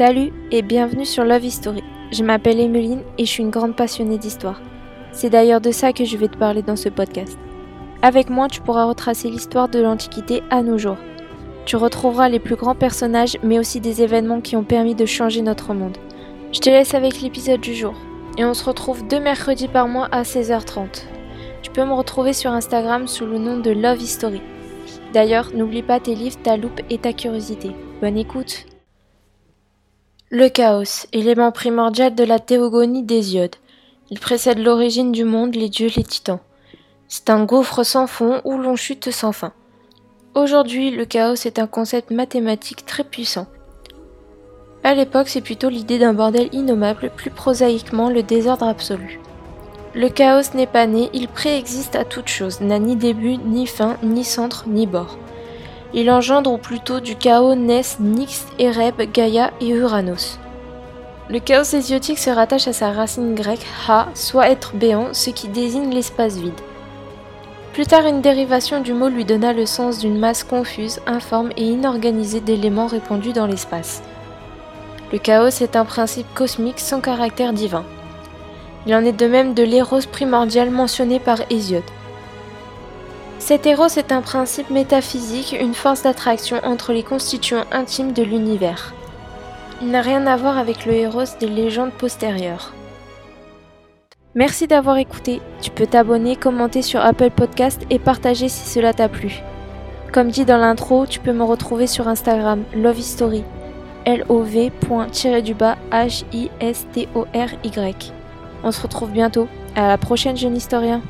Salut et bienvenue sur Love History. Je m'appelle Emeline et je suis une grande passionnée d'histoire. C'est d'ailleurs de ça que je vais te parler dans ce podcast. Avec moi, tu pourras retracer l'histoire de l'Antiquité à nos jours. Tu retrouveras les plus grands personnages mais aussi des événements qui ont permis de changer notre monde. Je te laisse avec l'épisode du jour. Et on se retrouve deux mercredis par mois à 16h30. Tu peux me retrouver sur Instagram sous le nom de Love History. D'ailleurs, n'oublie pas tes livres, ta loupe et ta curiosité. Bonne écoute Le chaos, élément primordial de la théogonie d'Hésiode. Il précède l'origine du monde, les dieux, les titans. C'est un gouffre sans fond où l'on chute sans fin. Aujourd'hui, le chaos est un concept mathématique très puissant. À l'époque, c'est plutôt l'idée d'un bordel innommable, plus prosaïquement le désordre absolu. Le chaos n'est pas né, il préexiste à toute chose, n'a ni début, ni fin, ni centre, ni bord. Il engendre ou plutôt du chaos naissent Nyx, Ereb, Gaïa et Uranos. Le chaos hésiotique se rattache à sa racine grecque ha, soit être béant, ce qui désigne l'espace vide. Plus tard, une dérivation du mot lui donna le sens d'une masse confuse, informe et inorganisée d'éléments répandus dans l'espace. Le chaos est un principe cosmique sans caractère divin. Il en est de même de l'éros primordial mentionné par Hésiode. Cet éros est un principe métaphysique, une force d'attraction entre les constituants intimes de l'univers. Il n'a rien à voir avec le héros des légendes postérieures. Merci d'avoir écouté. Tu peux t'abonner, commenter sur Apple Podcast et partager si cela t'a plu. Comme dit dans l'intro, tu peux me retrouver sur Instagram Love History. L-O-V.-du-bas H-I-S-T-O-R-Y. On se retrouve bientôt. À la prochaine, jeune historien.